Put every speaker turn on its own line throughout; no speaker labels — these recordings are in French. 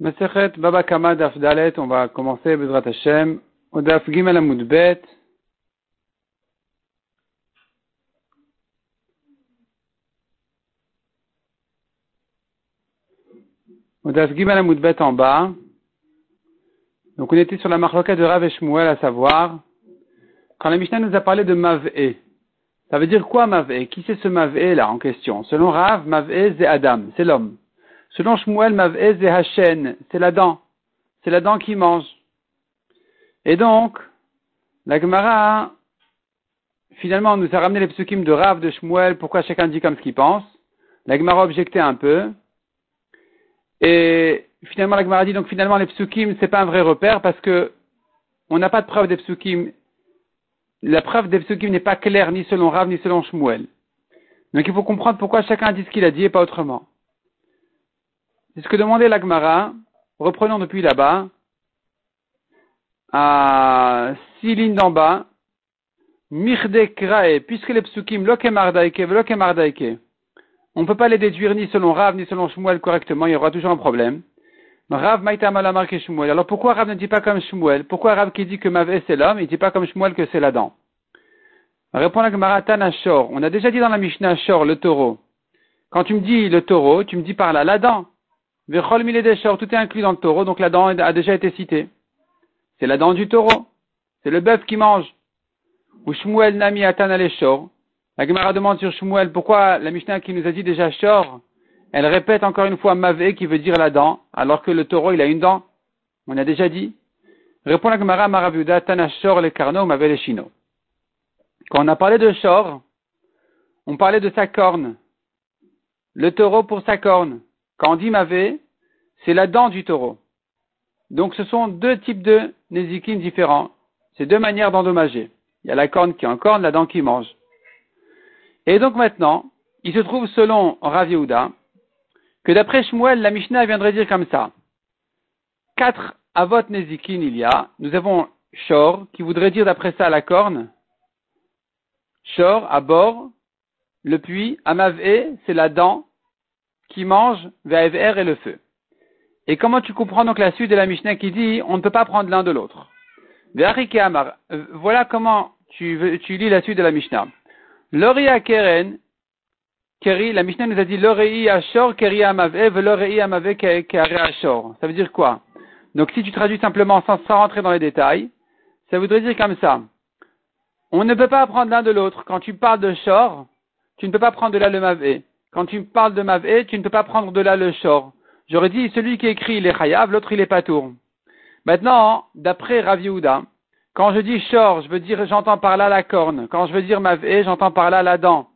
Masechet Baba Kama Daf Dalet, on va commencer Bezrat Hashem, au Daf Gimel Amud Bet. Au Daf Gimel en bas. Donc on était sur la marloka de Rav et Shmuel, à savoir, quand la Mishnah nous a parlé de Mav'e. Ça veut dire quoi Mav'e? Qui c'est ce Mav'e là en question? Selon Rav, Mav'e c'est Adam, c'est l'homme. Selon Shmuel, Mav'ez et Hachen, c'est la dent. C'est la dent qui mange. Et donc, la Gemara, finalement, nous a ramené les psukim de Rav, de Shmuel, pourquoi chacun dit comme ce qu'il pense. La Gemara objectait un peu. Et finalement, la Gemara dit, donc finalement, les psukim, c'est pas un vrai repère parce que on n'a pas de preuve des psukim. La preuve des psukim n'est pas claire ni selon Rav, ni selon Shmuel. Donc il faut comprendre pourquoi chacun dit ce qu'il a dit et pas autrement. C'est ce que demandait l'Agmara. Reprenons depuis là-bas. À six lignes d'en bas. Mirde krae, puisque les psukim lokemardaike, lokemardaike. On ne peut pas les déduire ni selon Rav, ni selon Shmuel correctement, il y aura toujours un problème. Rav maïta malamar Shmuel. Alors pourquoi Rav ne dit pas comme Shmuel? Pourquoi Rav qui dit que Mavé c'est l'homme, il ne dit pas comme Shmuel que c'est la dent? Répond la Gemara Shor. On a déjà dit dans la Mishnah Shor, le taureau. Quand tu me dis le taureau, tu me dis par là la dent. Vechol tout est inclus dans le taureau, donc la dent a déjà été citée. C'est la dent du taureau. C'est le bœuf qui mange. Ou Shmuel Nami Atan Shor. La Gemara demande sur Shmuel pourquoi la Mishnah qui nous a dit déjà Shor, elle répète encore une fois Mavé qui veut dire la dent, alors que le taureau il a une dent. On a déjà dit. Répond la Gemara Maravuda Tana Shor le Karno Mavé le Shino. Quand on a parlé de Shor, on parlait de sa corne. Le taureau pour sa corne. Quand on dit c'est la dent du taureau. Donc ce sont deux types de nézikin différents. C'est deux manières d'endommager. Il y a la corne qui en corne, la dent qui mange. Et donc maintenant, il se trouve selon Rav que d'après Shmuel, la Mishnah viendrait dire comme ça. Quatre avot nézikin il y a. Nous avons Shor, qui voudrait dire d'après ça la corne. Shor, à bord. Le puits, Amavé, c'est la dent qui mange Vaever et le feu. Et comment tu comprends donc la suite de la Mishnah qui dit on ne peut pas prendre l'un de l'autre? Euh, voilà comment tu, tu lis la suite de la Mishnah. Loria Keren, Keri, la Mishnah nous a dit Lorei Ashor, Keri Amave, Lorei Amave, Keri Ashor. Ça veut dire quoi? Donc si tu traduis simplement sans, sans rentrer dans les détails, ça voudrait dire comme ça. On ne peut pas prendre l'un de l'autre. Quand tu parles de Shor, tu ne peux pas prendre de là le Mavé. Quand tu parles de Mavé, tu ne peux pas prendre de là le shor. J'aurais dit, celui qui écrit, il est chayav, l'autre, il est patour. Maintenant, d'après Rav quand je dis shor, je veux dire, j'entends par là la corne. Quand je veux dire Mavé, j'entends par là la dent.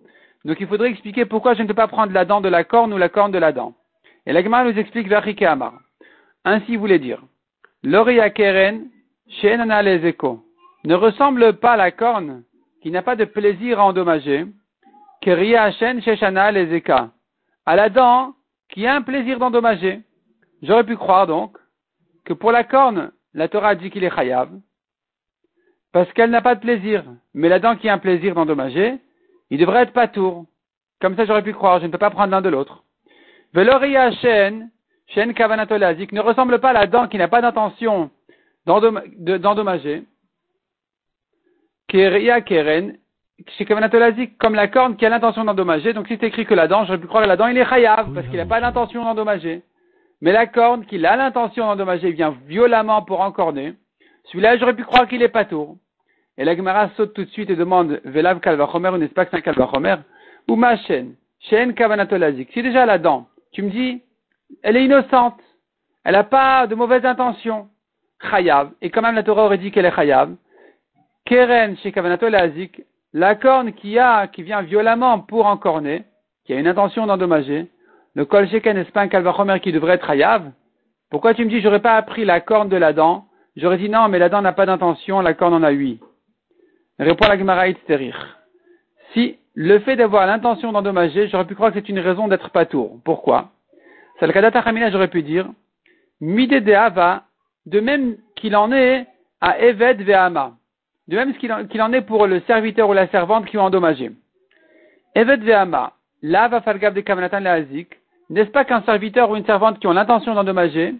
Donc il faudrait expliquer pourquoi je ne peux pas prendre la dent de la corne ou la corne de la dent. Et l'agma nous explique Verike Amar. Ainsi voulait dire, Loria Keren, Shenana les Ne ressemble pas la corne qui n'a pas de plaisir à endommager Sheshana les À la dent qui a un plaisir d'endommager. J'aurais pu croire donc que pour la corne, la Torah dit qu'il est chayav, parce qu'elle n'a pas de plaisir. Mais la dent qui a un plaisir d'endommager, il devrait être patour. Comme ça, j'aurais pu croire, je ne peux pas prendre l'un de l'autre. Veloria Shen, Shen Kavanatolazik, ne ressemble pas à la dent qui n'a pas d'intention d'endommager. Keria Keren, comme la corne qui a l'intention d'endommager. Donc si c'est écrit que la dent, j'aurais pu croire que la dent, il est chayav, parce qu'il n'a pas l'intention d'endommager. Mais la corne qui a l'intention d'endommager vient violemment pour encorner. Celui-là, j'aurais pu croire qu'il est patour. Et la Gemara saute tout de suite et demande, Velav kalvachomer, ou n'est-ce pas que c'est un kalvachomer? Ou ma chaîne, chaîne kavanatolazik. Si déjà la dent, tu me dis, elle est innocente. Elle n'a pas de mauvaise intention. Chayav. Et quand même la Torah aurait dit qu'elle est chayav. Keren chez kavanatolazik, la corne qui a, qui vient violemment pour encorner, qui a une intention d'endommager, le kol sheken n'est-ce pas un kalvachomer qui devrait être hayav Pourquoi tu me dis j'aurais pas appris la corne de la dent? J'aurais dit non, mais la dent n'a pas d'intention, la corne en a huit. Répond la Gemara. Si le fait d'avoir l'intention d'endommager, j'aurais pu croire que c'est une raison d'être patour. Pourquoi? Salkadata j'aurais pu dire, mide de de même qu'il en est à Eved Ve'ama. De même qu'il en, est pour le serviteur ou la servante qui ont endommagé. Evet ve'ama, la va de kavanatan N'est-ce pas qu'un serviteur ou une servante qui ont l'intention d'endommager,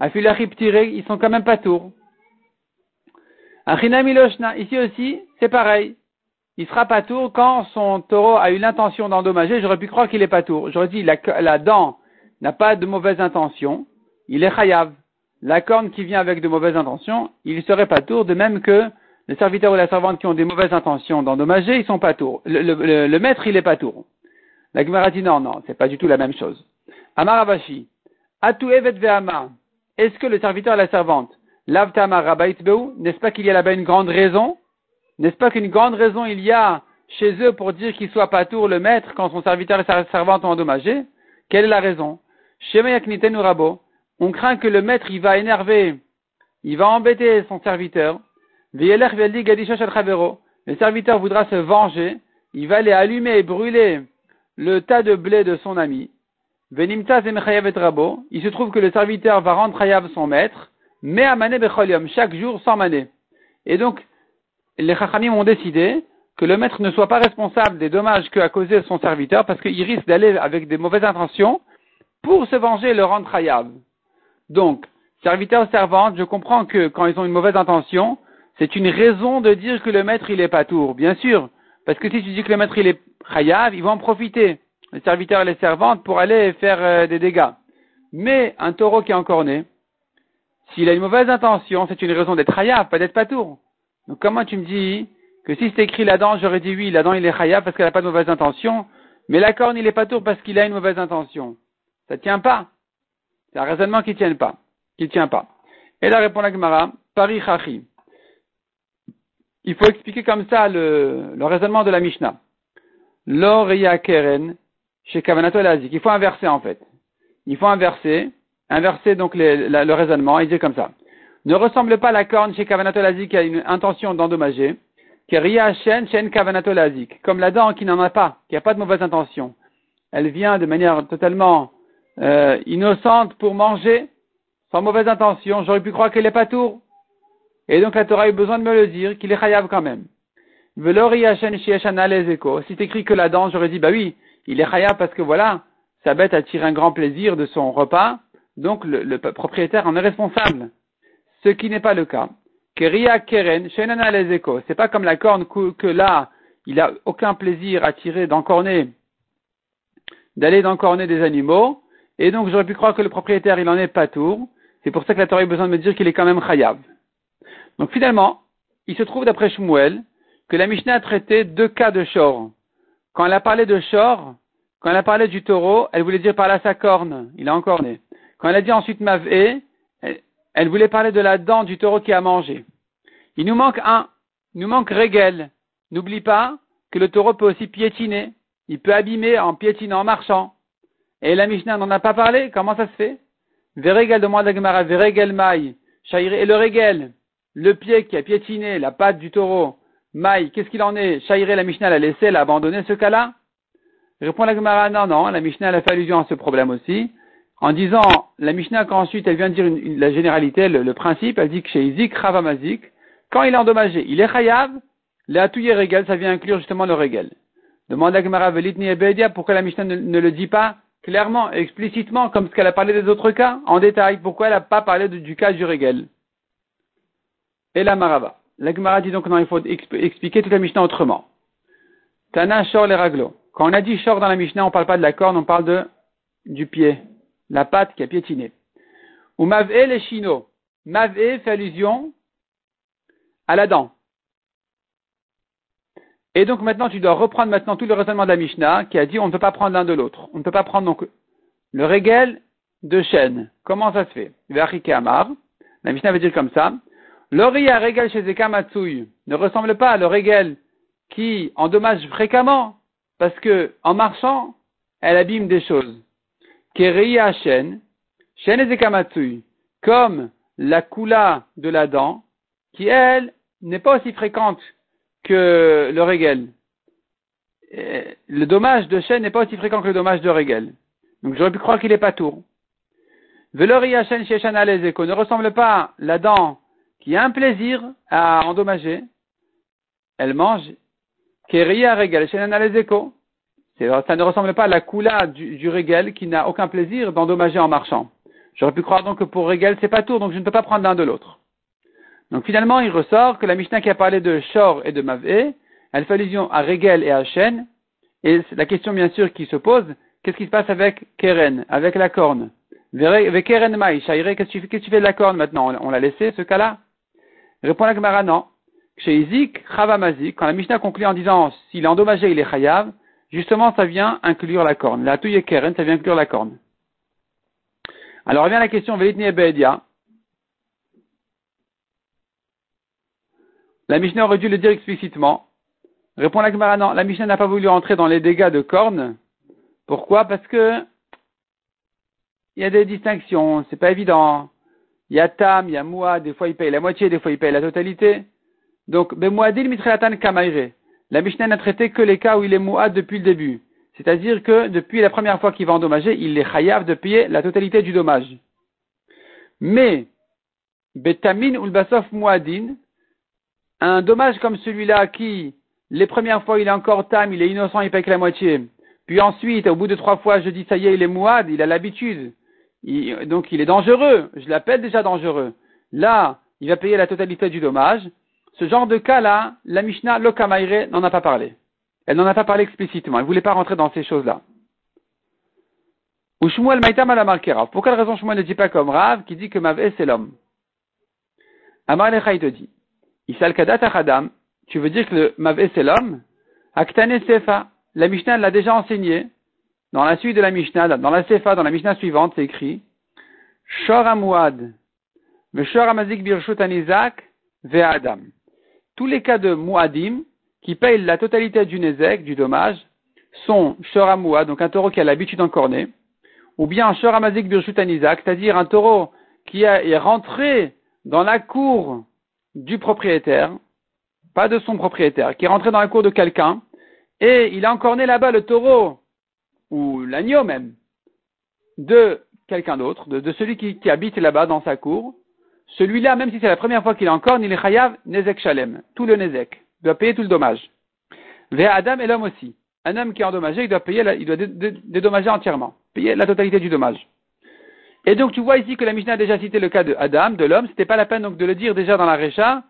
Afilachib tiré, ils sont quand même pas tours. Ici aussi, c'est pareil. Il sera pas tour quand son taureau a eu l'intention d'endommager. J'aurais pu croire qu'il est pas tour. J'aurais dit, la, la dent n'a pas de mauvaise intention. Il est chayav. La corne qui vient avec de mauvaises intentions, il serait pas tour, de même que les serviteurs ou la servante qui ont des mauvaises intentions d'endommager, ils sont pas tour. Le, maître, il est pas tour. La Gemara dit non, non, c'est pas du tout la même chose. Amaravashi, Atu evet ve'ama. Est-ce que le serviteur et la servante, lavtama n'est-ce pas qu'il y a là-bas une grande raison? N'est-ce pas qu'une grande raison il y a chez eux pour dire qu'il soit pas tour le maître quand son serviteur et sa servante ont endommagé? Quelle est la raison? Shema rabo. On craint que le maître, il va énerver, il va embêter son serviteur. Le serviteur voudra se venger, il va aller allumer et brûler le tas de blé de son ami. Il se trouve que le serviteur va rendre chayav son maître, mais à mané chaque jour sans mané. Et donc, les chachamim ont décidé que le maître ne soit pas responsable des dommages qu'a causé son serviteur parce qu'il risque d'aller avec des mauvaises intentions pour se venger et le rendre chayav. Donc, serviteur servante, je comprends que quand ils ont une mauvaise intention, c'est une raison de dire que le maître il est pas tour, bien sûr. Parce que si tu dis que le maître il est chayav, ils vont en profiter, les serviteurs et les servantes, pour aller faire euh, des dégâts. Mais un taureau qui est encore né, s'il a une mauvaise intention, c'est une raison d'être chayav, pas d'être pas tour. Donc comment tu me dis que si c'est écrit là-dedans, j'aurais dit oui, là-dedans il est chayav parce qu'il n'a pas de mauvaise intention, mais la corne il est pas tour parce qu'il a une mauvaise intention. Ça tient pas. C'est un raisonnement qui ne tient pas. Qui tient pas. Et là répond la Gemara, Paris. Il faut expliquer comme ça le, raisonnement de la Mishnah. L'Oria Keren chez Kavanato. Il faut inverser en fait. Il faut inverser. Inverser donc le raisonnement et dire comme ça. Ne ressemble pas la corne chez Kavanato Lazik qui a une intention d'endommager. Keria Shen Shen Kavanato Lazik. Comme la dent qui n'en a pas, qui n'a pas de mauvaise intention. Elle vient de manière totalement euh, innocente pour manger, sans mauvaise intention, j'aurais pu croire qu'elle est pas tour. Et donc la Torah a eu besoin de me le dire, qu'il est chayav quand même. Si t'écris que la dent, j'aurais dit, bah oui, il est chayav parce que voilà, sa bête a tiré un grand plaisir de son repas, donc le, propriétaire en est responsable. Ce qui n'est pas le cas. Keria keren, c'est pas comme la corne que, là, il a aucun plaisir à tirer d'encorner, d'aller d'encorner des animaux, et donc, j'aurais pu croire que le propriétaire, il en est pas tour. C'est pour ça que la Torah a besoin de me dire qu'il est quand même chayav. Donc, finalement, il se trouve d'après Shmuel que la Mishnah a traité deux cas de shor. Quand elle a parlé de shor, quand elle a parlé du taureau, elle voulait dire par là sa corne. Il a encore né. Quand elle a dit ensuite mavé, elle, voulait parler de la dent du taureau qui a mangé. Il nous manque un. Il nous manque régel. N'oublie pas que le taureau peut aussi piétiner. Il peut abîmer en piétinant, en marchant. Et la Mishnah n'en a pas parlé, comment ça se fait? Veregel demande à Gemara, Veregel maï, et le regel, le pied qui a piétiné la patte du taureau, maï, qu'est-ce qu'il en est? Shairé, la Mishnah l'a laissé, l'a abandonné ce cas-là? Répond la Gemara, non, non, la Mishnah a fait allusion à ce problème aussi, en disant, la Mishnah, quand ensuite elle vient dire la généralité, le, principe, elle dit que chez Izik, Ravamazik, quand il est endommagé, il est chayav, le atouye regel, ça vient inclure justement le regel. Demande à Gemara, Velitni Ebedia, pourquoi la Mishnah ne le dit pas clairement, explicitement, comme ce qu'elle a parlé des autres cas, en détail. Pourquoi elle n'a pas parlé du cas du Régel Et la Marava. La Gemara dit donc non, il faut expliquer toute la Mishnah autrement. Tana, Shor, les raglo. Quand on a dit Shor dans la Mishnah, on ne parle pas de la corne, on parle de, du pied, la patte qui a piétiné. Ou Mav'e, les chino. Mav'e fait allusion à la dent. Et donc maintenant, tu dois reprendre maintenant tout le raisonnement de la Mishnah qui a dit on ne peut pas prendre l'un de l'autre. On ne peut pas prendre donc le régel de chêne. Comment ça se fait? Amar. La Mishnah veut dire comme ça. L'oria régel chez Zekamatsui ne ressemble pas à le régel qui endommage fréquemment parce que en marchant, elle abîme des choses. Chêne, chêne et Zekamatsui, comme la coula de la dent, qui elle n'est pas aussi fréquente que le régel. Le dommage de chêne n'est pas aussi fréquent que le dommage de régel. Donc j'aurais pu croire qu'il est pas tour. Veloria chêne chez ne ressemble pas la dent qui a un plaisir à endommager. Elle mange. Keria régel chez Ça ne ressemble pas à la coula du, du régel qui n'a aucun plaisir d'endommager en marchant. J'aurais pu croire donc que pour Régel, c'est pas tour, donc je ne peux pas prendre l'un de l'autre. Donc finalement, il ressort que la Mishnah qui a parlé de Shor et de Mavé, elle fait allusion à Régel et à Shen. Et la question bien sûr qui se pose, qu'est-ce qui se passe avec Keren, avec la corne? Avec Keren Maï, qu'est-ce que tu fais de la corne maintenant? On l'a laissé ce cas-là? Répond la Gemara, non. Chez Izik, Chavamazik, quand la Mishnah conclut en disant s'il est endommagé, il est Chayav, justement ça vient inclure la corne. La touille Keren, ça vient inclure la corne. Alors revient la question, Velitni Ebedia. La Mishnah aurait dû le dire explicitement. Répond la Gemara, non, la Mishnah n'a pas voulu entrer dans les dégâts de corne. Pourquoi? Parce que il y a des distinctions, c'est pas évident. Il y a Tam, il y a Moua, des fois il paye la moitié, des fois il paye la totalité. Donc, Bemouadil Mitrelatan Kamaire. La Mishnah n'a traité que les cas où il est Mouad depuis le début. C'est-à-dire que depuis la première fois qu'il va endommager, il est chayav de payer la totalité du dommage. Mais, Betamin ou Basof Mouadin, un dommage comme celui-là qui, les premières fois, il est encore tam, il est innocent, il paye que la moitié. Puis ensuite, au bout de trois fois, je dis ça y est, il est mouad, il a l'habitude. Donc il est dangereux. Je l'appelle déjà dangereux. Là, il va payer la totalité du dommage. Ce genre de cas-là, la Mishnah Lokamaire n'en a pas parlé. Elle n'en a pas parlé explicitement. Elle ne voulait pas rentrer dans ces choses-là. Ou Shmuel Maïtam a marqué. Pour quelle raison Shmuel ne dit pas comme Rav qui dit que Mavé c'est l'homme? Amar Lecha te dit Isal Kadat Achadam, tu veux dire que le Mavé c'est l'homme? Aktane Sefa, la Mishnah l'a déjà enseigné. Dans la suite de la Mishnah, dans la Sefa, dans la Mishnah suivante, c'est écrit Shor Amouad, Shor Amazik Birshut Anizak, Ve Adam. Tous les cas de Muadim, qui payent la totalité du Nezek, du dommage, sont Shoramoua, donc un taureau qui a l'habitude d'encorner, ou bien Shoramazik Birchutanizak, c'est-à-dire un taureau qui est rentré dans la cour du propriétaire, pas de son propriétaire, qui est rentré dans la cour de quelqu'un, et il a encorné là-bas le taureau, ou l'agneau même, de quelqu'un d'autre, de, celui qui, habite là-bas dans sa cour, celui-là, même si c'est la première fois qu'il encorne, il est nezek shalem, tout le nezek doit payer tout le dommage. Vers Adam et l'homme aussi. Un homme qui est endommagé, il doit payer, il doit dédommager entièrement, payer la totalité du dommage. Et donc tu vois ici que la Mishnah a déjà cité le cas de Adam, de l'homme, c'était pas la peine donc de le dire déjà dans la Récha,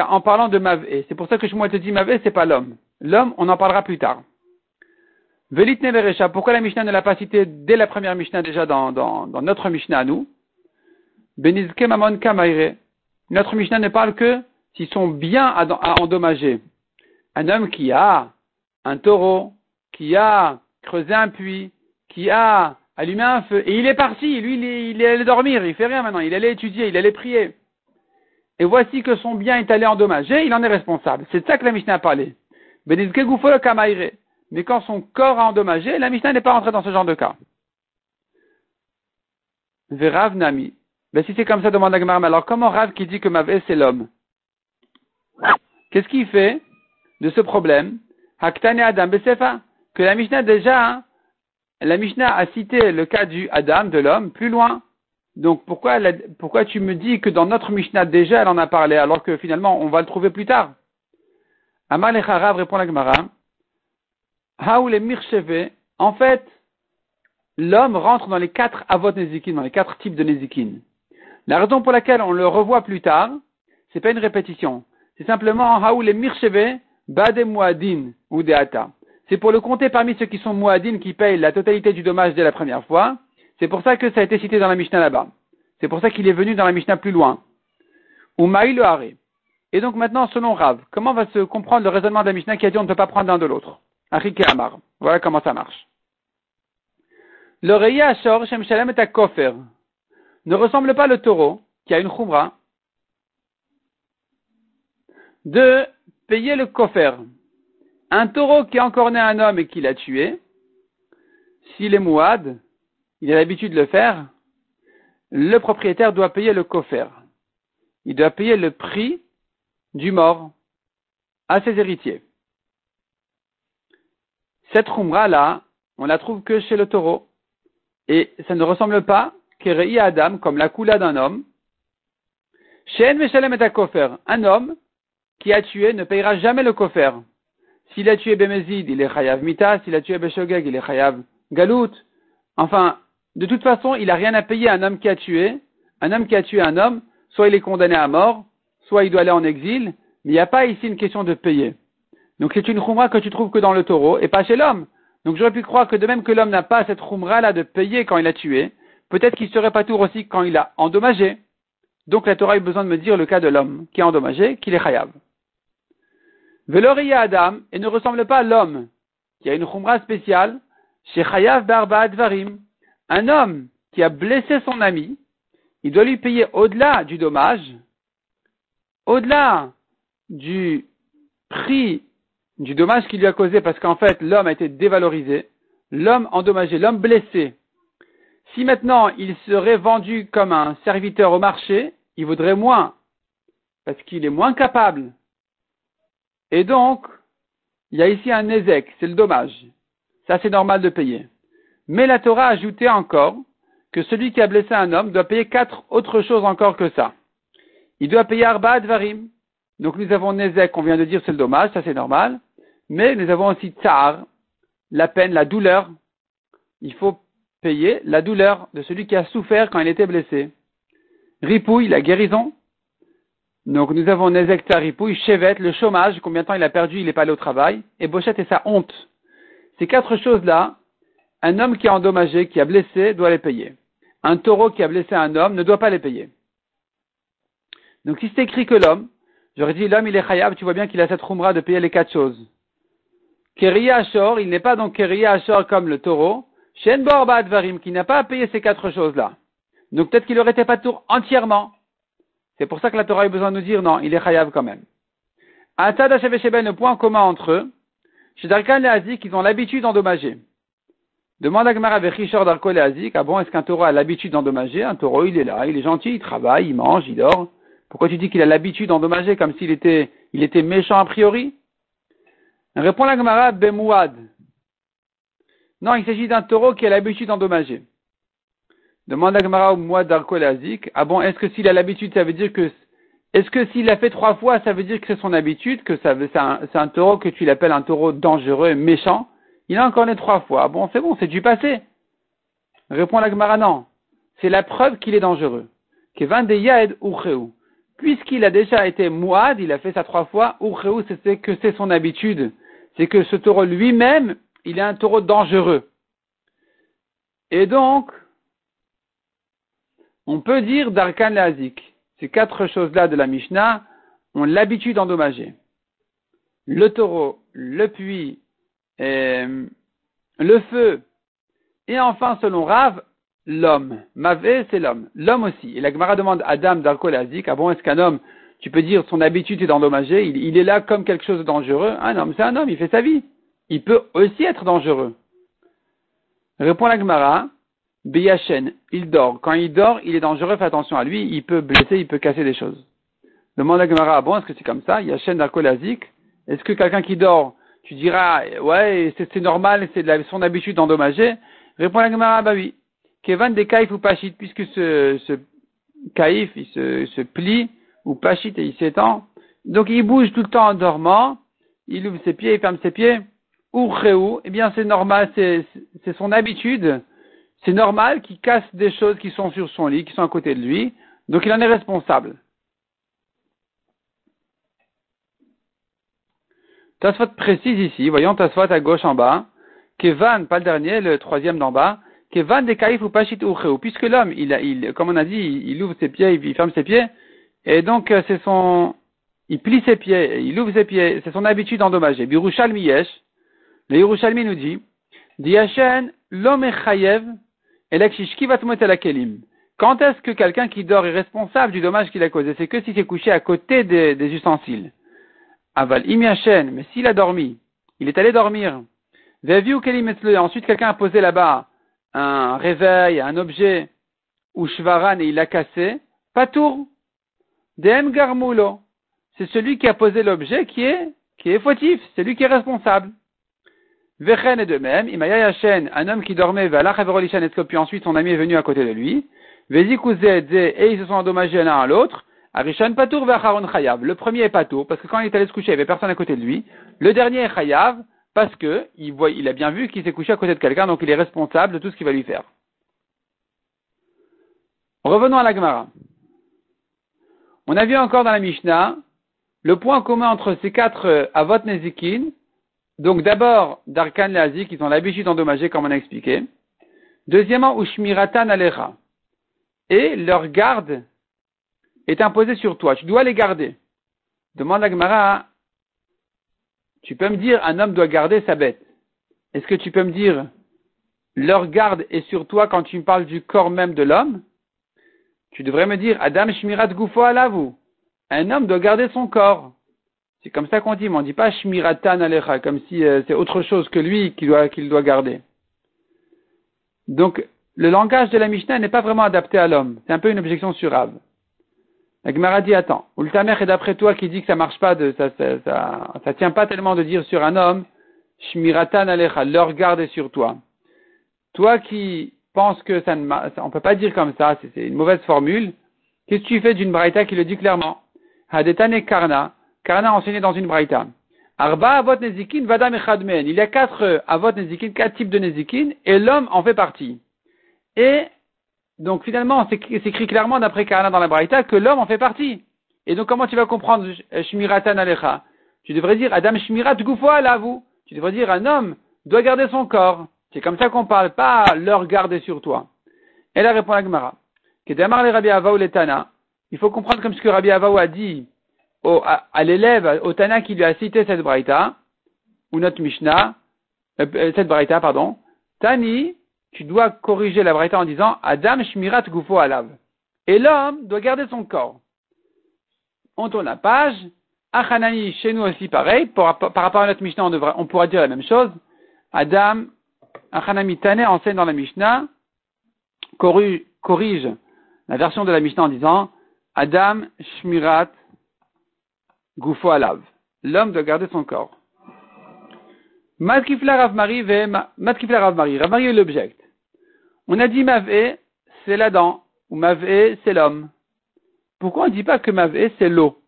en parlant de Mavé. C'est pour ça que je moi te dis Mavé, c'est pas l'homme. L'homme, on en parlera plus tard. Velit Recha, pourquoi la Mishnah ne l'a pas cité dès la première Mishnah déjà dans, dans, notre Mishnah à nous? Benizke Mamon Kamaire. Notre Mishnah ne parle que s'ils sont bien à, endommager. Un homme qui a un taureau, qui a creusé un puits, qui a allumé un feu, et il est parti, lui il est, allé dormir, il fait rien maintenant, il allait étudier, il allait prier. Et voici que son bien est allé endommager, il en est responsable. C'est de ça que la Mishnah a parlé. Mais quand son corps a endommagé, la Mishnah n'est pas rentrée dans ce genre de cas. Verav Nami. Ben si c'est comme ça, demande Agmar, alors comment Rav qui dit que Mavé c'est l'homme? Qu'est-ce qui fait de ce problème? Haktane Adam Besefa que la Mishnah déjà, la Mishnah a cité le cas du Adam, de l'homme, plus loin. Donc pourquoi, pourquoi tu me dis que dans notre Mishnah déjà elle en a parlé alors que finalement on va le trouver plus tard? Amar Lecharav répond la Gemara. Haoul Mircheve, en fait, l'homme rentre dans les quatre avot Nezikin, dans les quatre types de Nezikin. La raison pour laquelle on le revoit plus tard, c'est pas une répétition. C'est simplement Haoul et Mircheve, Bade ou Deata. C'est pour le compter parmi ceux qui sont Muadin qui payent la totalité du dommage dès la première fois. C'est pour ça que ça a été cité dans la Mishnah là-bas. C'est pour ça qu'il est venu dans la Mishnah plus loin. Ou Maï le Et donc maintenant, selon Rav, comment va se comprendre le raisonnement de la Mishnah qui a dit on ne peut pas prendre l'un de l'autre? Voilà comment ça marche. Le Reya Ashor Shem Shalem et Kofer ne ressemble pas le taureau qui a une khumra de payer le kofer. Un taureau qui a encore né un homme et qui l'a tué, s'il est mouad, il a l'habitude de le faire, le propriétaire doit payer le kofer. Il doit payer le prix du mort à ses héritiers. Cette khumra-là, on la trouve que chez le taureau. Et ça ne ressemble pas qu'Erei Adam, comme la coula d'un homme. Shen Meshalem et Un homme qui a tué ne payera jamais le kofer. S'il a tué Bemezid, il est chayav mita. S'il a tué Beshogeg, il est chayav galout. Enfin, de toute façon, il n'a rien à payer à un homme qui a tué. Un homme qui a tué un homme, soit il est condamné à mort, soit il doit aller en exil, mais il n'y a pas ici une question de payer. Donc c'est une khumra que tu trouves que dans le taureau et pas chez l'homme. Donc j'aurais pu croire que de même que l'homme n'a pas cette khumra là de payer quand il a tué, peut-être qu'il serait pas tour aussi quand il a endommagé. Donc la Torah a eu besoin de me dire le cas de l'homme qui a endommagé, qu'il est chayav. Veloria Adam et ne ressemble pas à l'homme qui a une khumra spéciale chez chayav barba advarim. Un homme qui a blessé son ami, il doit lui payer au-delà du dommage, au-delà du prix du dommage qu'il lui a causé parce qu'en fait l'homme a été dévalorisé, l'homme endommagé, l'homme blessé. Si maintenant il serait vendu comme un serviteur au marché, il vaudrait moins parce qu'il est moins capable. Et donc, il y a ici un ézec, c'est le dommage. Ça c'est normal de payer. Mais la Torah a ajouté encore que celui qui a blessé un homme doit payer quatre autres choses encore que ça. Il doit payer Arba Advarim. Donc nous avons Nezek, on vient de dire c'est le dommage, ça c'est normal. Mais nous avons aussi Tsar, la peine, la douleur. Il faut payer la douleur de celui qui a souffert quand il était blessé. Ripouille, la guérison. Donc nous avons Nezek, Ripouille, Chevet, le chômage, combien de temps il a perdu, il n'est pas allé au travail. Et Bochette et sa honte. Ces quatre choses-là, un homme qui a endommagé, qui a blessé, doit les payer. Un taureau qui a blessé un homme ne doit pas les payer. Donc si c'est écrit que l'homme, j'aurais dit l'homme il est khayab, tu vois bien qu'il a cette khumra de payer les quatre choses. Keria Ashor, il n'est pas donc Keria Ashor comme le taureau. Shen Advarim, qui n'a pas à payer ces quatre choses-là. Donc peut-être qu'il aurait été pas tour entièrement. C'est pour ça que la Torah a eu besoin de nous dire non, il est chayav quand même. Atad Sheben, le point commun entre eux, chez Darkan et Azik, ils ont l'habitude d'endommager. Demande à Gmara Vechishor Darko et Azik, ah bon, est-ce qu'un taureau a l'habitude d'endommager? Un taureau, il est là, il est gentil, il travaille, il mange, il dort. Pourquoi tu dis qu'il a l'habitude d'endommager comme s'il était, il était méchant a priori? Répond la Gemara Bemouad. Non, il s'agit d'un taureau qui a l'habitude d'endommager. Demande la Gemara au Mouad Azik. Ah bon, est-ce que s'il a l'habitude, ça veut dire que, est-ce que s'il l'a fait trois fois, ça veut dire que c'est son habitude, que c'est un, taureau que tu l'appelles un taureau dangereux et méchant? Il a encore né trois fois. Ah bon, c'est bon, c'est du passé. Répond la Gemara non. C'est la preuve qu'il est dangereux. Puisqu'il a déjà été mouad, il a fait ça trois fois, Urcheou, c'est que c'est son habitude. C'est que ce taureau lui-même, il est un taureau dangereux. Et donc, on peut dire d'Arkan Lazik, ces quatre choses-là de la Mishnah ont l'habitude d'endommager. Le taureau, le puits, le feu, et enfin, selon Rav, l'homme. Mavé, c'est l'homme. L'homme aussi. Et la Gemara demande à Adam d'Arko ah bon, est-ce qu'un homme, tu peux dire son habitude est d'endommager, il, est là comme quelque chose de dangereux Un homme, c'est un homme, il fait sa vie. Il peut aussi être dangereux. Répond la Gemara, Beyachen, il dort. Quand il dort, il est dangereux, fais attention à lui, il peut blesser, il peut casser des choses. Demande la Gemara, bon, est-ce que c'est comme ça? Yachen d'Arko Est-ce que quelqu'un qui dort, tu diras, ouais, c'est normal, c'est son habitude d'endommager? Répond la Gemara, bah oui. Kevan des kaif ou pachit, puisque ce, ce kaif, il se plie, ou pachit et il s'étend. Donc il bouge tout le temps en dormant, il ouvre ses pieds, il ferme ses pieds. Ou eh bien c'est normal, c'est son habitude. C'est normal qu'il casse des choses qui sont sur son lit, qui sont à côté de lui. Donc il en est responsable. Tasfot précise ici, voyons Tasfot à gauche en bas. Kevan, pas le dernier, le troisième d'en bas van de kaif ou pashit puisque l'homme, il, il, comme on a dit, il, ouvre ses pieds, il, ferme ses pieds, et donc euh, c'est son, il plie ses pieds, il ouvre ses pieds, c'est son habitude d'endommager. Birushal miyesh, le Yerushalmi nous dit, Diyachen l'homme chayev, et kelim. Quand est-ce que quelqu'un qui dort est responsable du dommage qu'il a causé? C'est que s'il s'est couché à côté des, des ustensiles. Aval imiachen, mais s'il a dormi, il est allé dormir. Veviu kelim ensuite quelqu'un a posé là-bas un réveil, un objet, ou shvaran et il l'a cassé, patour. Dem garmulo. C'est celui qui a posé l'objet qui est, qui est fautif, c'est lui qui est responsable. Vechen est de même, Imaya un homme qui dormait, est puis ensuite son ami est venu à côté de lui. et ils se sont endommagés l'un à l'autre. Arishan Patour Vecharon Chayav. Le premier est Patour, parce que quand il est allé se coucher, il n'y avait personne à côté de lui. Le dernier est Chayav, parce que il, voit, il a bien vu qu'il s'est couché à côté de quelqu'un, donc il est responsable de tout ce qu'il va lui faire. Revenons à la Gemara. On a vu encore dans la Mishnah le point commun entre ces quatre euh, Avot Nezikin. Donc d'abord, Darkan Lazik, ils ont l'habitude d'endommager, comme on a expliqué. Deuxièmement, Ushmiratan Alecha. Et leur garde est imposée sur toi. Tu dois les garder. Demande la Gemara, tu peux me dire, un homme doit garder sa bête. Est-ce que tu peux me dire, leur garde est sur toi quand tu me parles du corps même de l'homme? Tu devrais me dire, Adam Shmirat Gufo vous. Un homme doit garder son corps. C'est comme ça qu'on dit, mais on ne dit pas Shmiratan Alecha, comme si euh, c'est autre chose que lui qu'il doit, garder. Donc, le langage de la Mishnah n'est pas vraiment adapté à l'homme. C'est un peu une objection sur Rav. La Gemara dit, attends, Ultamer est d'après toi qui dit que ça marche pas, de, ça, ça, ça, tient pas tellement de dire sur un homme, Shmiratan Alecha, leur garde est sur toi. Toi qui penses que ça ne, on peut pas dire comme ça, c'est une mauvaise formule, qu'est-ce que tu fais d'une braïta qui le dit clairement? Hadetane Karna, Karna a dans une braïta. Arba avot nezikin vadam echadmen. Il y a quatre avot nezikin, quatre types de nezikin, et l'homme en fait partie. Et donc finalement, c'est écrit clairement d'après Karana dans la Braïta que l'homme en fait partie. Et donc comment tu vas comprendre Shmiratan Alecha? Tu devrais dire Adam Shmirat Goufoa là vous. Tu devrais dire un homme doit garder son corps. C'est comme ça qu'on parle, pas leur garder sur toi. Elle a répondu à Gemara. Kedamar le Rabbi Avaou Tana. Il faut comprendre comme ce que Rabbi Avaou a dit au, à, l'élève, au Tana qui lui a cité cette Braïta, ou notre Mishnah, euh, euh, cette Braïta, pardon. Tani, tu dois corriger la Braïta en disant Adam Shmirat Gufo Alav. Et l'homme doit garder son corps. On tourne la page. Achanani, chez nous aussi pareil. Par, rapport à notre Mishnah, on, on pourra dire la même chose. Adam, Achanami Tane enseigne dans la Mishnah, corrige la version de la Mishnah en disant Adam Shmirat Gufo Alav. L'homme doit garder son corps. Matkifla Rav Marie, Rav Marie. Rav Marie est l'object. On a dit Mavé, c'est la dent, ou Mavé, c'est l'homme. Pourquoi on ne dit pas que Mavé, c'est l'eau?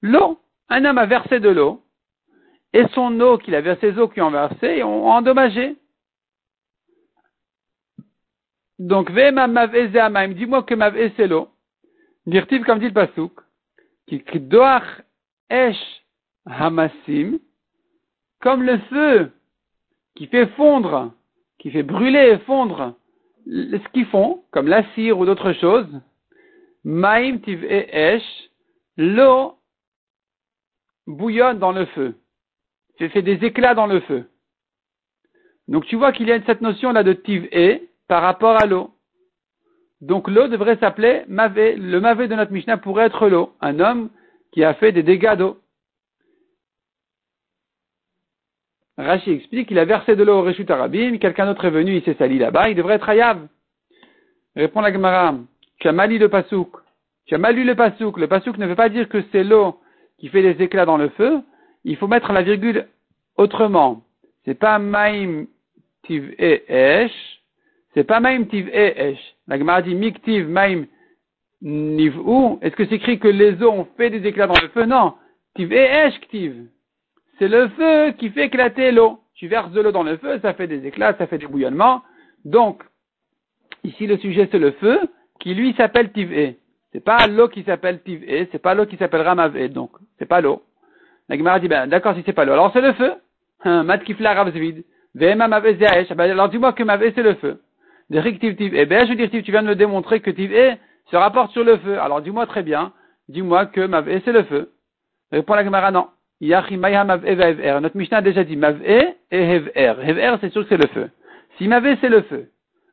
L'eau. Un homme a versé de l'eau, et son eau qu'il a versé, ses eaux qui ont versé, ont endommagé. Donc, Vema Mavé Zéamaim, dis-moi que Mavé, c'est l'eau. Dirtiv, comme dit le Pasouk, qui doach esh hamasim, comme le feu qui fait fondre qui fait brûler et fondre ce qu'ils font, comme la cire ou d'autres choses, maim tiv et esh, l'eau bouillonne dans le feu, fait, fait des éclats dans le feu. Donc tu vois qu'il y a cette notion là de tiv et par rapport à l'eau. Donc l'eau devrait s'appeler mavé. Le mavé de notre Mishnah pourrait être l'eau, un homme qui a fait des dégâts d'eau. Rashi explique qu'il a versé de l'eau au Reshut Arabim, quelqu'un d'autre est venu, il s'est sali là-bas, il devrait être Hayav. Répond la Gemara, tu as mal lu le pasouk. Tu as mal lu le pasouk. Le pasouk ne veut pas dire que c'est l'eau qui fait des éclats dans le feu. Il faut mettre la virgule autrement. C'est pas maim tiv e esh. C'est pas maim tiv esh. La Gemara dit miktiv maim niv'u. Est-ce que c'est écrit que les eaux ont fait des éclats dans le feu? Non. Tiv esh ktiv. C'est le feu qui fait éclater l'eau. Tu verses de l'eau dans le feu, ça fait des éclats, ça fait des bouillonnements. Donc, ici le sujet c'est le feu, qui lui s'appelle Tiv'e. C'est pas l'eau qui s'appelle Tiv'e, c'est pas l'eau qui s'appelle Ramav'e, donc c'est pas l'eau. La Gemara dit, ben d'accord si c'est pas l'eau, alors c'est le feu. Hein, Mat kifla ravzvid. Ben, alors dis-moi que Mav'e c'est le feu. De Eh ben je veux dire, tu viens de me démontrer que Tiv'e se rapporte sur le feu. Alors dis-moi très bien, dis-moi que Mav'e c'est le feu. Répond la Gemara, non. Notre Mishnah a déjà dit Mav'e et Hev'er. Hev'er, c'est sûr que c'est le feu. Si Mav'e, c'est le feu.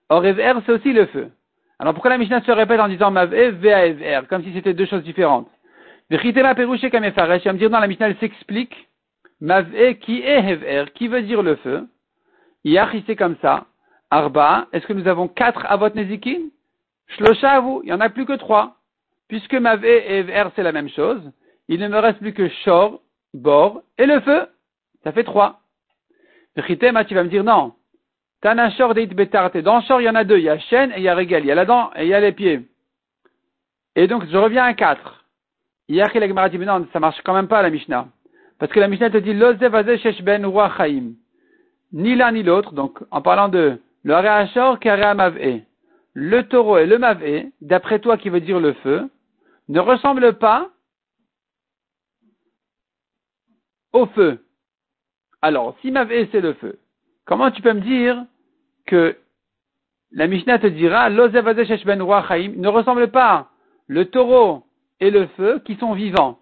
Or, Hev'er, c'est aussi le feu. Alors, pourquoi la Mishnah se répète en disant Mav'e, Ve'a Hev'er, comme si c'était deux choses différentes? Vechitema Perouché Kamefaresh, il va me dire dans la Mishnah, elle s'explique. Mav'e, qui est Hev'er, qui veut dire le feu? Yach, c'est comme ça. Arba, est-ce que nous avons quatre avot nezikin? Shlosha vous, il n'y en a plus que trois. Puisque Mav'e et Hev'er, c'est la même chose, il ne me reste plus que Shor, bord et le feu. Ça fait trois. Chitema, tu vas me dire non. Tanashor deit betarte. Dans Shor, il y en a deux. Il y a chaîne et il y a régal. Il y a la dent et il y a les pieds. Et donc, je reviens à quatre. Hier, il a dit, non, ça marche quand même pas, la Mishnah. Parce que la Mishnah te dit, ben Ni l'un ni l'autre. Donc, en parlant de le Kare Amav'e. le taureau et le mavé, d'après toi qui veut dire le feu, ne ressemblent pas au feu. Alors, si mavé c'est le feu, comment tu peux me dire que la Mishnah te dira, ben ne ressemble pas le taureau et le feu qui sont vivants?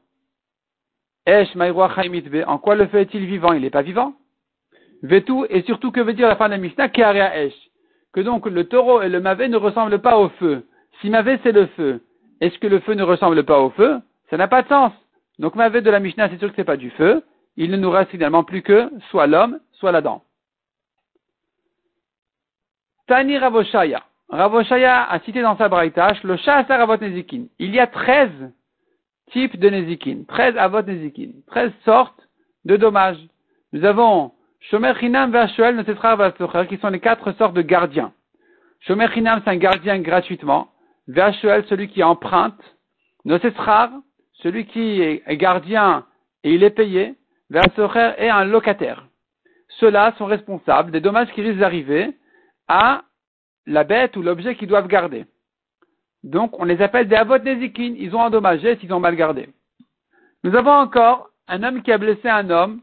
En quoi le feu est-il vivant? Il n'est pas vivant. Et surtout, que veut dire la fin de la Mishnah? Que donc le taureau et le mavé ne ressemblent pas au feu. Si mavé c'est le feu, est-ce que le feu ne ressemble pas au feu? Ça n'a pas de sens. Donc mavé de la Mishnah, c'est sûr que ce n'est pas du feu. Il ne nous reste finalement plus que soit l'homme, soit la dent. Tani Ravoshaya. Ravoshaya a cité dans sa braïtache le Shahasar Avot Nezikin. Il y a 13 types de Nezikin, 13 Avot Nezikin, 13 sortes de dommages. Nous avons Shomer Chinam Vashuel qui sont les quatre sortes de gardiens. Shomer Chinam, c'est un gardien gratuitement. Vashuel, celui qui emprunte. Notetrar, celui qui est gardien et il est payé. Vasocher est un locataire. Ceux-là sont responsables des dommages qui risquent d'arriver à la bête ou l'objet qu'ils doivent garder. Donc, on les appelle des avot. Ils ont endommagé s'ils ont mal gardé. Nous avons encore un homme qui a blessé un homme.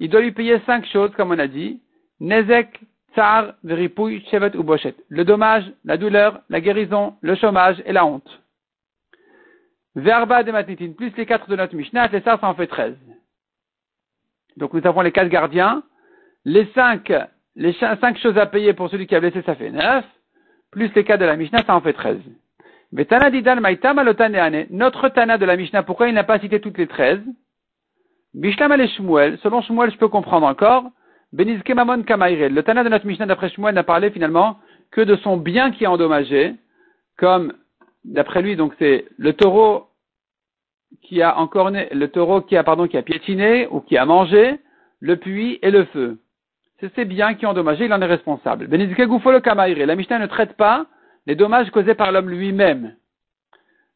Il doit lui payer cinq choses, comme on a dit. Nezek, tsar, veripouille, chevet ou bochet. Le dommage, la douleur, la guérison, le chômage et la honte. Verba de matnitin, plus les quatre de notre Mishnah, et ça, ça en fait treize. Donc nous avons les quatre gardiens. Les cinq les cinq choses à payer pour celui qui a blessé, ça fait neuf. Plus les cas de la Mishnah, ça en fait treize. Notre Tana de la Mishnah, pourquoi il n'a pas cité toutes les treize? Bishlam Shmuel, selon Shmuel, je peux comprendre encore. Benizke Mamon Le Tana de notre Mishnah, d'après Shmuel, n'a parlé finalement que de son bien qui est endommagé, comme, d'après lui, donc c'est le taureau qui a encore le taureau qui a, pardon, qui a piétiné ou qui a mangé, le puits et le feu c'est ses biens qui ont endommagé, il en est responsable. La Mishnah ne traite pas les dommages causés par l'homme lui-même.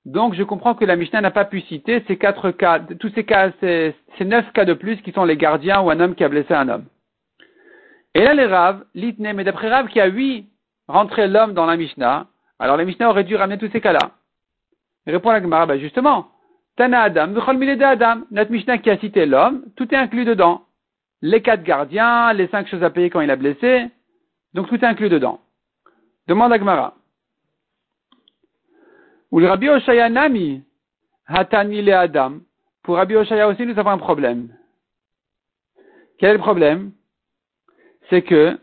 Donc, je comprends que la Mishnah n'a pas pu citer ces quatre cas, tous ces cas, ces, neuf cas de plus qui sont les gardiens ou un homme qui a blessé un homme. Et là, les Rav, l'itne, mais d'après Rav qui a huit rentré l'homme dans la Mishnah, alors la Mishnah aurait dû ramener tous ces cas-là. Répond la Gemara, ben justement, Tana Adam, Adam, notre Mishnah qui a cité l'homme, tout est inclus dedans les quatre gardiens, les cinq choses à payer quand il a blessé. Donc tout est inclus dedans. Demande à Gmara. Ou le Rabbi Oshaya Nami, Hatani le Adam. Pour Rabbi Oshaya aussi, nous avons un problème. Quel est le problème? C'est que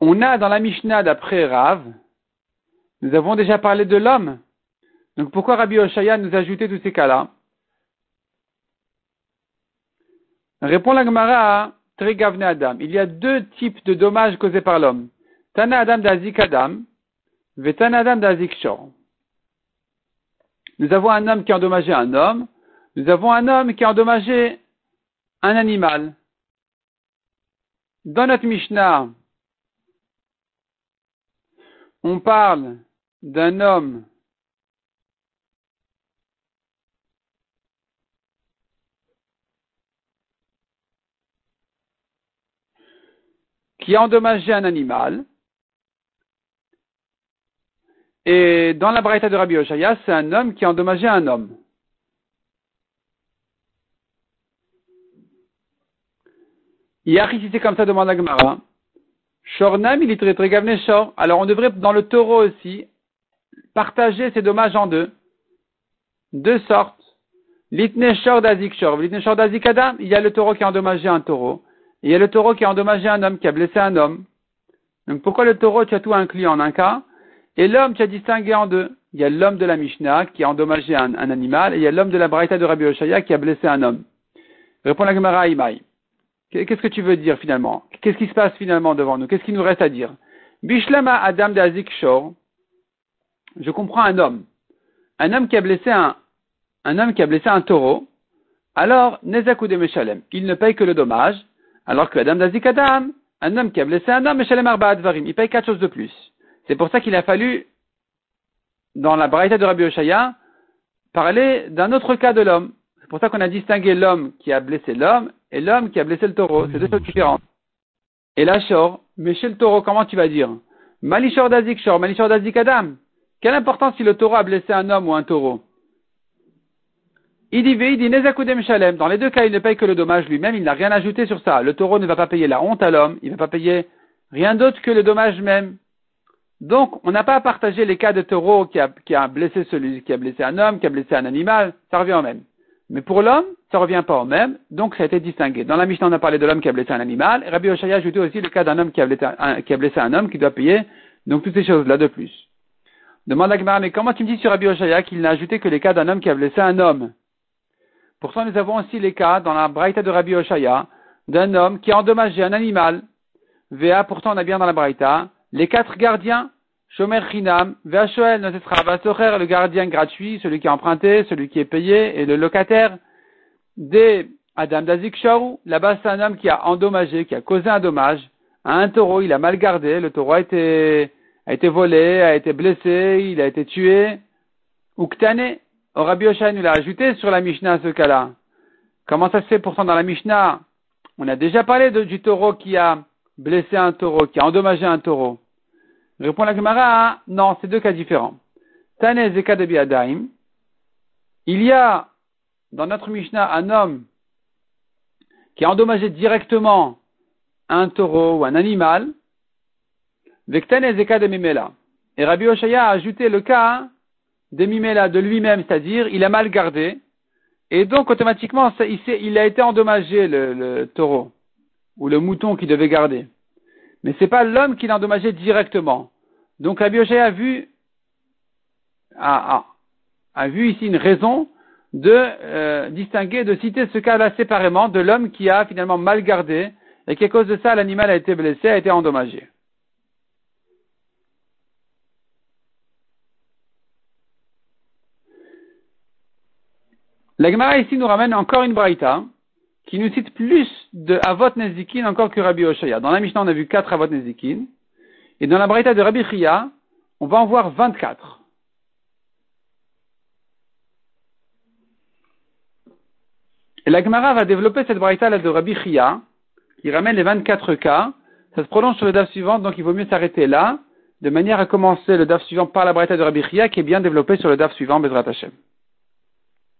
on a dans la Mishnah d'après Rav, nous avons déjà parlé de l'homme donc pourquoi Rabbi Oshaya nous a ajouté tous ces cas-là? Répond la Gemara Trigavne Adam. Il y a deux types de dommages causés par l'homme. Tana Adam d'Azik Adam, Vetana Adam d'Azik. Nous avons un homme qui a endommagé un homme, nous avons un homme qui a endommagé un animal. Dans notre Mishnah, on parle d'un homme qui a endommagé un animal. Et dans la braïta de Rabbi Oshaya, c'est un homme qui a endommagé un homme. Yachi, si c'est comme ça, demande la Gemara. Shornam, il est très très shor. Alors on devrait, dans le taureau aussi, partager ces dommages en deux. Deux sortes. Litne shor dazik shor. Litne dazik adam, il y a le taureau qui a endommagé un taureau il y a le taureau qui a endommagé un homme, qui a blessé un homme. Donc pourquoi le taureau, tu as tout inclus en un cas, et l'homme, tu as distingué en deux. Il y a l'homme de la Mishnah qui a endommagé un, animal, et il y a l'homme de la Braïta de Rabbi Oshaya qui a blessé un homme. Répond la Gemara Imaï. Qu'est-ce que tu veux dire finalement? Qu'est-ce qui se passe finalement devant nous? Qu'est-ce qu'il nous reste à dire? Bishlama Adam de Azik Shor. Je comprends un homme. Un homme qui a blessé un, un homme qui a blessé un taureau. Alors, Nezakou de Meshalem. Il ne paye que le dommage. Alors que Adam Dazik Adam, un homme qui a blessé un homme, il paye quatre choses de plus. C'est pour ça qu'il a fallu, dans la Braïta de Rabbi Oshaya, parler d'un autre cas de l'homme. C'est pour ça qu'on a distingué l'homme qui a blessé l'homme et l'homme qui a blessé le taureau. C'est deux choses différentes. Et la shor, mais chez le taureau, comment tu vas dire? Malishor dazik shor, malishor dazik adam. Quelle importance si le taureau a blessé un homme ou un taureau? Il dit shalem. Dans les deux cas, il ne paye que le dommage lui-même, il n'a rien ajouté sur ça. Le taureau ne va pas payer la honte à l'homme, il ne va pas payer rien d'autre que le dommage même. Donc, on n'a pas à partager les cas de taureau qui a, qui a blessé celui qui a blessé un homme, qui a blessé un animal, ça revient au même. Mais pour l'homme, ça revient pas au même, donc ça a été distingué. Dans la Mishnah, on a parlé de l'homme qui a blessé un animal, et Rabbi Oshaya a ajouté aussi le cas d'un homme qui a, blessé un, qui a blessé un homme qui doit payer, donc toutes ces choses-là de plus. Demande à Gemara, mais comment tu me dis sur Rabbi Oshaya qu'il n'a ajouté que les cas d'un homme qui a blessé un homme? Pourtant, nous avons aussi les cas dans la Braïta de Rabbi Oshaya d'un homme qui a endommagé un animal. Véa, pourtant on a bien dans la Braïta, les quatre gardiens, Shomer Chinam, Véa Shoel, le gardien gratuit, celui qui a emprunté, celui qui est payé, et le locataire, des Adam Dazik là-bas c'est un homme qui a endommagé, qui a causé un dommage à un taureau, il a mal gardé, le taureau a été, a été volé, a été blessé, il a été tué, ou Ktane, Or, Rabbi nous l'a ajouté sur la Mishnah ce cas-là. Comment ça se fait pourtant dans la Mishnah? On a déjà parlé du taureau qui a blessé un taureau, qui a endommagé un taureau. Répond la Gemara, non, c'est deux cas différents. Tane Zeka de Biadaim. Il y a dans notre Mishnah un homme qui a endommagé directement un taureau ou un animal. Vektane Zeka de Mimela. Et Rabbi Oshaya a ajouté le cas de de lui-même, c'est-à-dire il a mal gardé, et donc automatiquement il, a été endommagé le, taureau ou le mouton qu'il devait garder. Mais c'est pas l'homme qui l'a endommagé directement. Donc la Oshaya a vu a, a, vu ici une raison de euh, distinguer, de citer ce cas-là séparément de l'homme qui a finalement mal gardé et qu'à cause de ça l'animal a été blessé, a été endommagé. La Gemara ici nous ramène encore une braïta qui nous cite plus de Avot Nezikin encore que Rabbi Oshaya. Dans la Mishnah, on a vu 4 Avot Nezikin. Et dans la braïta de Rabbi Chia, on va en voir 24. Et la Gemara va développer cette braïta là de Rabbi Chia, qui ramène les 24 cas. Ça se prolonge sur le DAF suivant, donc il vaut mieux s'arrêter là, de manière à commencer le DAF suivant par la braïta de Rabbi Chia, qui est bien développé sur le DAF suivant, Bezrat Hashem.